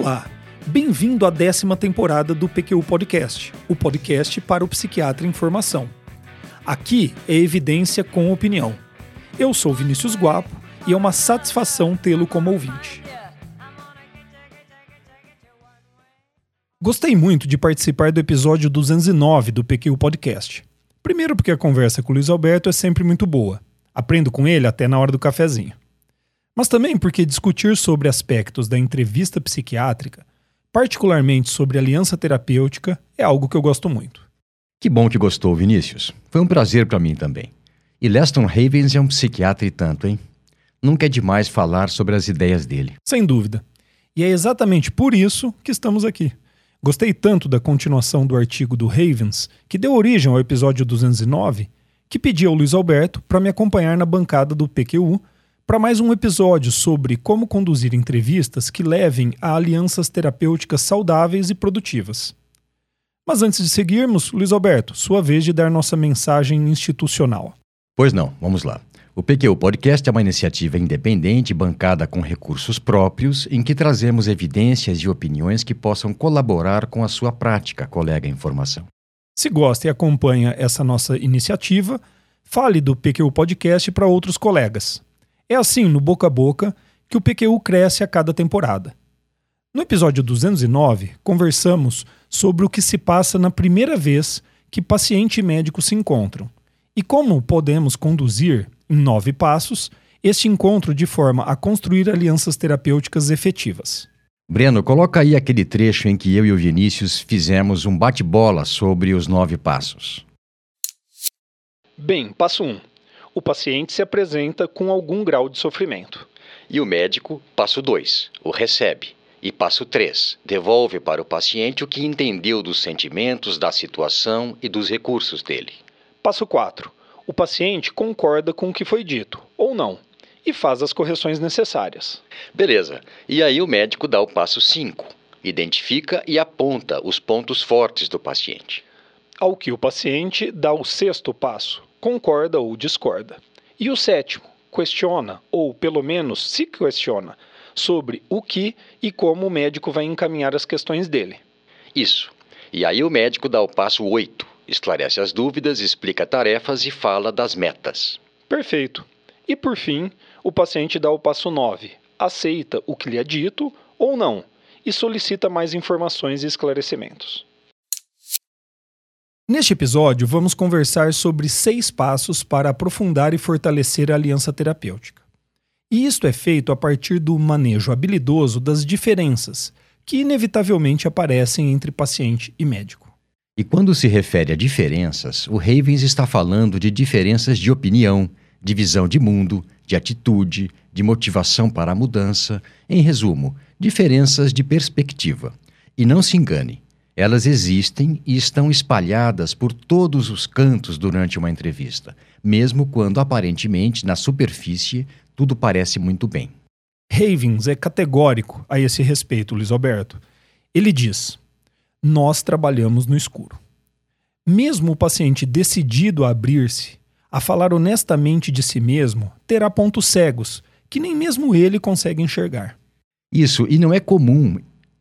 Olá, bem-vindo à décima temporada do PQU Podcast, o podcast para o psiquiatra em formação. Aqui é evidência com opinião. Eu sou Vinícius Guapo e é uma satisfação tê-lo como ouvinte. Gostei muito de participar do episódio 209 do PQU Podcast. Primeiro, porque a conversa com o Luiz Alberto é sempre muito boa. Aprendo com ele até na hora do cafezinho. Mas também porque discutir sobre aspectos da entrevista psiquiátrica, particularmente sobre aliança terapêutica, é algo que eu gosto muito. Que bom que gostou, Vinícius. Foi um prazer para mim também. E Leston Havens é um psiquiatra e tanto, hein? Nunca é demais falar sobre as ideias dele. Sem dúvida. E é exatamente por isso que estamos aqui. Gostei tanto da continuação do artigo do Havens, que deu origem ao episódio 209, que pedi ao Luiz Alberto para me acompanhar na bancada do PQU para mais um episódio sobre como conduzir entrevistas que levem a alianças terapêuticas saudáveis e produtivas. Mas antes de seguirmos, Luiz Alberto, sua vez de dar nossa mensagem institucional. Pois não, vamos lá. O PQ Podcast é uma iniciativa independente bancada com recursos próprios em que trazemos evidências e opiniões que possam colaborar com a sua prática, colega em formação. Se gosta e acompanha essa nossa iniciativa, fale do PQ Podcast para outros colegas. É assim, no boca a boca, que o PQU cresce a cada temporada. No episódio 209, conversamos sobre o que se passa na primeira vez que paciente e médico se encontram e como podemos conduzir em nove passos, este encontro de forma a construir alianças terapêuticas efetivas. Breno, coloca aí aquele trecho em que eu e o Vinícius fizemos um bate-bola sobre os nove passos. Bem, passo 1. Um. O paciente se apresenta com algum grau de sofrimento. E o médico, passo 2, o recebe. E passo 3, devolve para o paciente o que entendeu dos sentimentos, da situação e dos recursos dele. Passo 4 o paciente concorda com o que foi dito, ou não, e faz as correções necessárias. Beleza. E aí o médico dá o passo 5. Identifica e aponta os pontos fortes do paciente. Ao que o paciente dá o sexto passo, concorda ou discorda. E o sétimo, questiona, ou pelo menos se questiona, sobre o que e como o médico vai encaminhar as questões dele. Isso. E aí o médico dá o passo 8, esclarece as dúvidas, explica tarefas e fala das metas. Perfeito. E por fim, o paciente dá o passo 9, aceita o que lhe é dito ou não e solicita mais informações e esclarecimentos. Neste episódio, vamos conversar sobre seis passos para aprofundar e fortalecer a aliança terapêutica. E isto é feito a partir do manejo habilidoso das diferenças que inevitavelmente aparecem entre paciente e médico. E quando se refere a diferenças, o Ravens está falando de diferenças de opinião, de visão de mundo, de atitude, de motivação para a mudança, em resumo, diferenças de perspectiva. E não se engane, elas existem e estão espalhadas por todos os cantos durante uma entrevista, mesmo quando aparentemente na superfície tudo parece muito bem. Ravens é categórico a esse respeito, Luiz Alberto. Ele diz: nós trabalhamos no escuro. Mesmo o paciente decidido a abrir-se, a falar honestamente de si mesmo, terá pontos cegos que nem mesmo ele consegue enxergar. Isso, e não é comum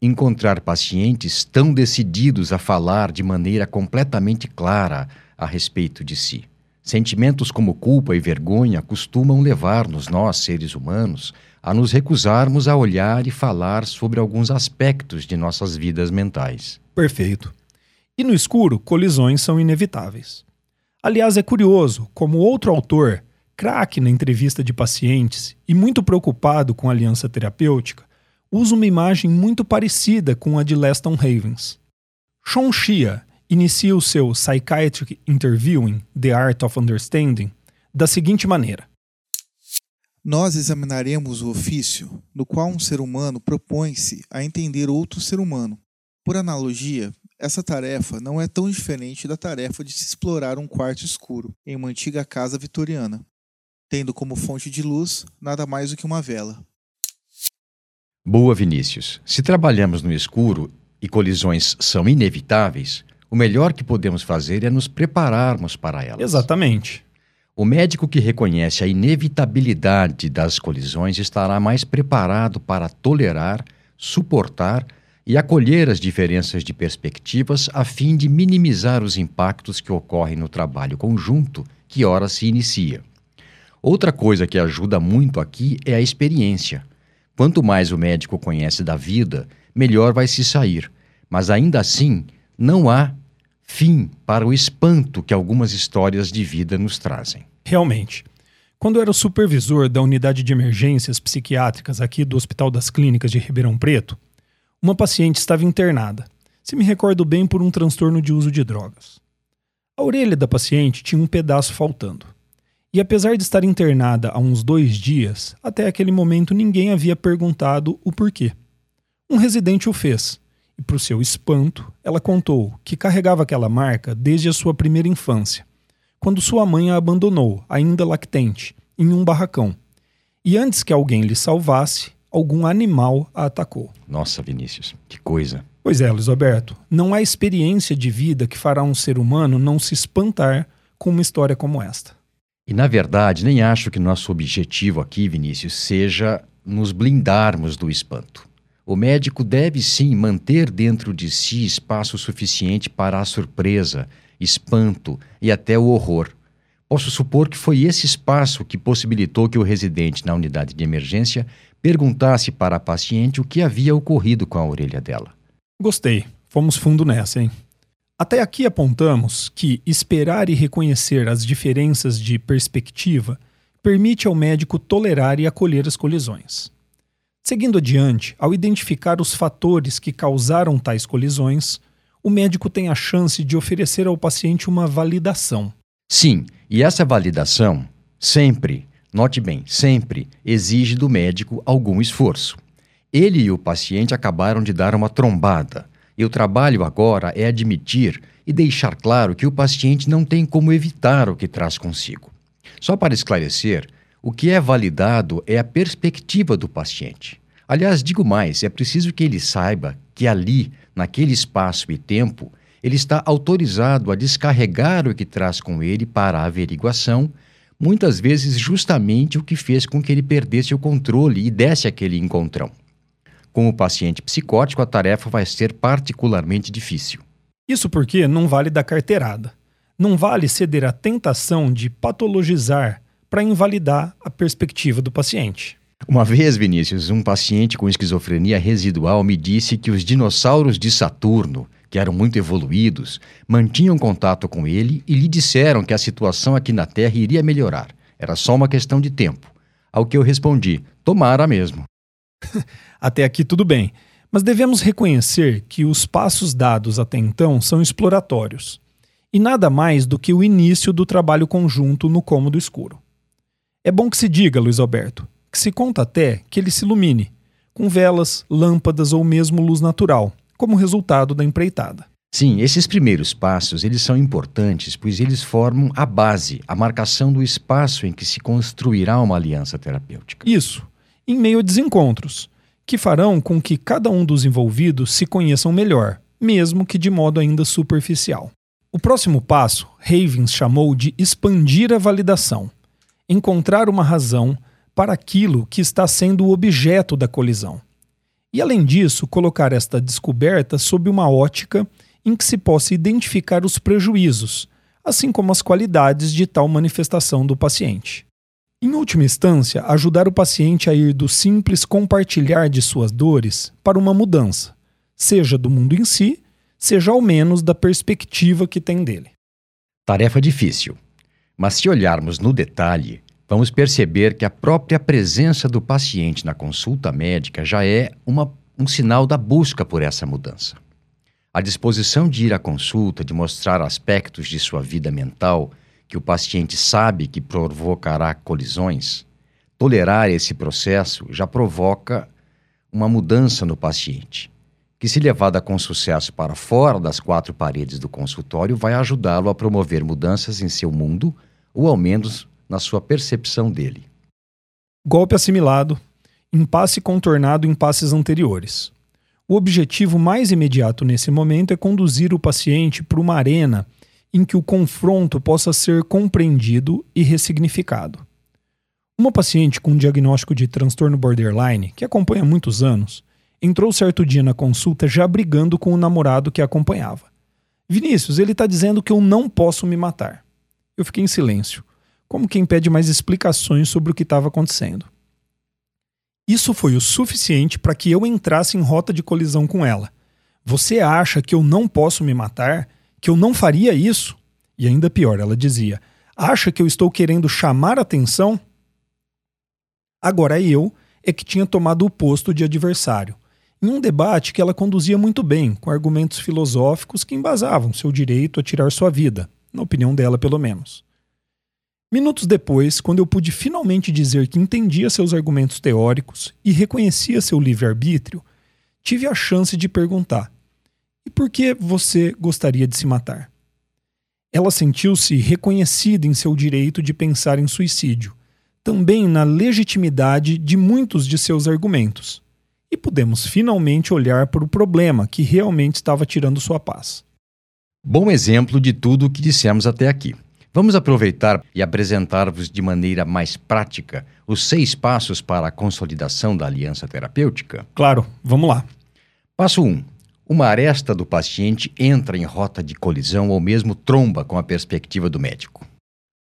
encontrar pacientes tão decididos a falar de maneira completamente clara a respeito de si. Sentimentos como culpa e vergonha costumam levar-nos, nós, seres humanos, a nos recusarmos a olhar e falar sobre alguns aspectos de nossas vidas mentais. Perfeito. E no escuro, colisões são inevitáveis. Aliás, é curioso como outro autor, craque na entrevista de pacientes e muito preocupado com aliança terapêutica, usa uma imagem muito parecida com a de Leston Havens. Sean Shia inicia o seu Psychiatric Interviewing, The Art of Understanding, da seguinte maneira: Nós examinaremos o ofício no qual um ser humano propõe-se a entender outro ser humano. Por analogia, essa tarefa não é tão diferente da tarefa de se explorar um quarto escuro em uma antiga casa vitoriana, tendo como fonte de luz nada mais do que uma vela. Boa, Vinícius. Se trabalhamos no escuro e colisões são inevitáveis, o melhor que podemos fazer é nos prepararmos para elas. Exatamente. O médico que reconhece a inevitabilidade das colisões estará mais preparado para tolerar, suportar e acolher as diferenças de perspectivas a fim de minimizar os impactos que ocorrem no trabalho conjunto que ora se inicia. Outra coisa que ajuda muito aqui é a experiência. Quanto mais o médico conhece da vida, melhor vai se sair. Mas ainda assim, não há fim para o espanto que algumas histórias de vida nos trazem. Realmente. Quando eu era supervisor da unidade de emergências psiquiátricas aqui do Hospital das Clínicas de Ribeirão Preto, uma paciente estava internada, se me recordo bem, por um transtorno de uso de drogas. A orelha da paciente tinha um pedaço faltando. E apesar de estar internada há uns dois dias, até aquele momento ninguém havia perguntado o porquê. Um residente o fez, e, para o seu espanto, ela contou que carregava aquela marca desde a sua primeira infância, quando sua mãe a abandonou, ainda lactente, em um barracão. E antes que alguém lhe salvasse, algum animal a atacou. Nossa, Vinícius, que coisa. Pois é, Luiz Alberto, não há experiência de vida que fará um ser humano não se espantar com uma história como esta. E na verdade, nem acho que nosso objetivo aqui, Vinícius, seja nos blindarmos do espanto. O médico deve sim manter dentro de si espaço suficiente para a surpresa, espanto e até o horror. Posso supor que foi esse espaço que possibilitou que o residente na unidade de emergência perguntasse para a paciente o que havia ocorrido com a orelha dela. Gostei. Fomos fundo nessa, hein? Até aqui apontamos que esperar e reconhecer as diferenças de perspectiva permite ao médico tolerar e acolher as colisões. Seguindo adiante, ao identificar os fatores que causaram tais colisões, o médico tem a chance de oferecer ao paciente uma validação. Sim, e essa validação sempre Note bem, sempre exige do médico algum esforço. Ele e o paciente acabaram de dar uma trombada, e o trabalho agora é admitir e deixar claro que o paciente não tem como evitar o que traz consigo. Só para esclarecer, o que é validado é a perspectiva do paciente. Aliás, digo mais, é preciso que ele saiba que ali, naquele espaço e tempo, ele está autorizado a descarregar o que traz com ele para a averiguação muitas vezes justamente o que fez com que ele perdesse o controle e desse aquele encontrão. Com o paciente psicótico, a tarefa vai ser particularmente difícil. Isso porque não vale dar carteirada. Não vale ceder à tentação de patologizar para invalidar a perspectiva do paciente. Uma vez, Vinícius, um paciente com esquizofrenia residual me disse que os dinossauros de Saturno que eram muito evoluídos, mantinham contato com ele e lhe disseram que a situação aqui na Terra iria melhorar. Era só uma questão de tempo. Ao que eu respondi: tomara mesmo. Até aqui tudo bem, mas devemos reconhecer que os passos dados até então são exploratórios e nada mais do que o início do trabalho conjunto no cômodo escuro. É bom que se diga, Luiz Alberto, que se conta até que ele se ilumine, com velas, lâmpadas ou mesmo luz natural, como resultado da empreitada. Sim, esses primeiros passos, eles são importantes, pois eles formam a base, a marcação do espaço em que se construirá uma aliança terapêutica. Isso, em meio a desencontros, que farão com que cada um dos envolvidos se conheçam melhor, mesmo que de modo ainda superficial. O próximo passo, Ravens chamou de expandir a validação, encontrar uma razão para aquilo que está sendo o objeto da colisão e, além disso, colocar esta descoberta sob uma ótica em que se possa identificar os prejuízos, assim como as qualidades de tal manifestação do paciente. Em última instância, ajudar o paciente a ir do simples compartilhar de suas dores para uma mudança, seja do mundo em si, seja ao menos da perspectiva que tem dele. Tarefa difícil, mas se olharmos no detalhe, vamos perceber que a própria presença do paciente na consulta médica já é uma, um sinal da busca por essa mudança. A disposição de ir à consulta, de mostrar aspectos de sua vida mental que o paciente sabe que provocará colisões, tolerar esse processo já provoca uma mudança no paciente, que, se levada com sucesso para fora das quatro paredes do consultório, vai ajudá-lo a promover mudanças em seu mundo ou, ao menos, na sua percepção dele. Golpe assimilado, impasse contornado em passes anteriores. O objetivo mais imediato nesse momento é conduzir o paciente para uma arena em que o confronto possa ser compreendido e ressignificado. Uma paciente com diagnóstico de transtorno borderline, que acompanha muitos anos, entrou certo dia na consulta já brigando com o namorado que a acompanhava. Vinícius, ele está dizendo que eu não posso me matar. Eu fiquei em silêncio, como quem pede mais explicações sobre o que estava acontecendo. Isso foi o suficiente para que eu entrasse em rota de colisão com ela. Você acha que eu não posso me matar? Que eu não faria isso? E ainda pior, ela dizia: Acha que eu estou querendo chamar atenção? Agora eu é que tinha tomado o posto de adversário, em um debate que ela conduzia muito bem, com argumentos filosóficos que embasavam seu direito a tirar sua vida, na opinião dela, pelo menos. Minutos depois, quando eu pude finalmente dizer que entendia seus argumentos teóricos e reconhecia seu livre-arbítrio, tive a chance de perguntar: E por que você gostaria de se matar? Ela sentiu-se reconhecida em seu direito de pensar em suicídio, também na legitimidade de muitos de seus argumentos, e pudemos finalmente olhar para o problema que realmente estava tirando sua paz. Bom exemplo de tudo o que dissemos até aqui. Vamos aproveitar e apresentar-vos de maneira mais prática os seis passos para a consolidação da aliança terapêutica? Claro, vamos lá. Passo 1. Um, uma aresta do paciente entra em rota de colisão ou mesmo tromba com a perspectiva do médico.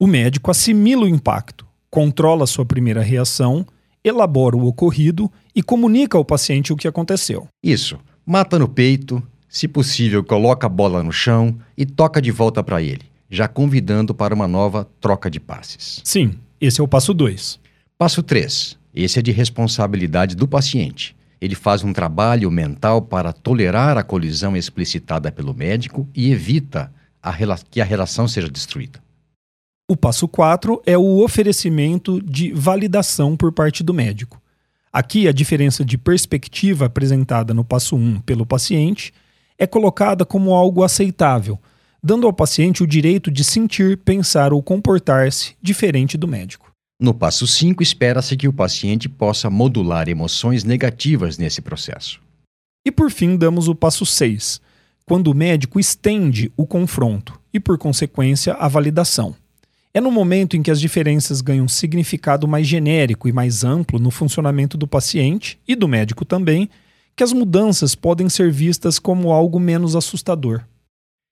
O médico assimila o impacto, controla sua primeira reação, elabora o ocorrido e comunica ao paciente o que aconteceu. Isso. Mata no peito, se possível, coloca a bola no chão e toca de volta para ele, já convidando para uma nova troca de passes. Sim, esse é o passo 2. Passo 3. Esse é de responsabilidade do paciente ele faz um trabalho mental para tolerar a colisão explicitada pelo médico e evita a que a relação seja destruída. O passo 4 é o oferecimento de validação por parte do médico. Aqui, a diferença de perspectiva apresentada no passo 1 pelo paciente é colocada como algo aceitável, dando ao paciente o direito de sentir, pensar ou comportar-se diferente do médico. No passo 5, espera-se que o paciente possa modular emoções negativas nesse processo. E por fim, damos o passo 6, quando o médico estende o confronto e, por consequência, a validação. É no momento em que as diferenças ganham significado mais genérico e mais amplo no funcionamento do paciente e do médico também, que as mudanças podem ser vistas como algo menos assustador.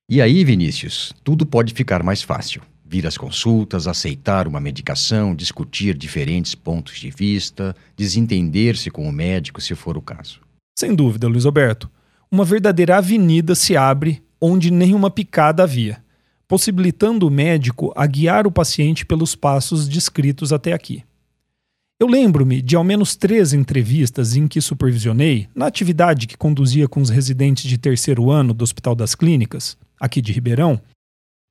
E aí, Vinícius, tudo pode ficar mais fácil vir às consultas, aceitar uma medicação, discutir diferentes pontos de vista, desentender-se com o médico, se for o caso. Sem dúvida, Luiz Alberto. Uma verdadeira avenida se abre onde nenhuma picada havia, possibilitando o médico a guiar o paciente pelos passos descritos até aqui. Eu lembro-me de ao menos três entrevistas em que supervisionei, na atividade que conduzia com os residentes de terceiro ano do Hospital das Clínicas, aqui de Ribeirão,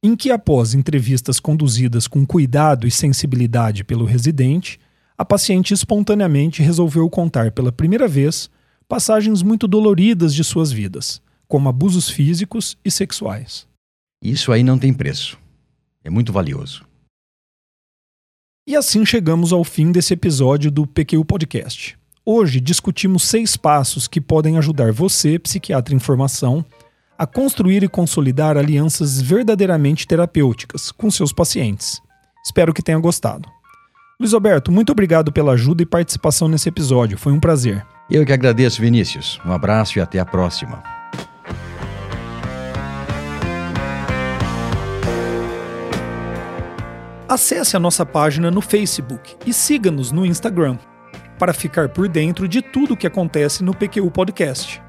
em que, após entrevistas conduzidas com cuidado e sensibilidade pelo residente, a paciente espontaneamente resolveu contar pela primeira vez passagens muito doloridas de suas vidas, como abusos físicos e sexuais. Isso aí não tem preço. É muito valioso. E assim chegamos ao fim desse episódio do PQ Podcast. Hoje discutimos seis passos que podem ajudar você, psiquiatra em formação, a construir e consolidar alianças verdadeiramente terapêuticas com seus pacientes. Espero que tenha gostado. Luiz Alberto, muito obrigado pela ajuda e participação nesse episódio. Foi um prazer. Eu que agradeço, Vinícius. Um abraço e até a próxima. Acesse a nossa página no Facebook e siga-nos no Instagram para ficar por dentro de tudo o que acontece no PQU Podcast.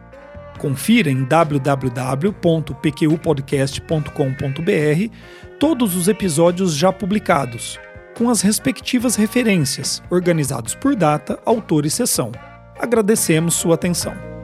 Confira em www.pqpodcast.com.br todos os episódios já publicados, com as respectivas referências, organizados por data, autor e sessão. Agradecemos sua atenção.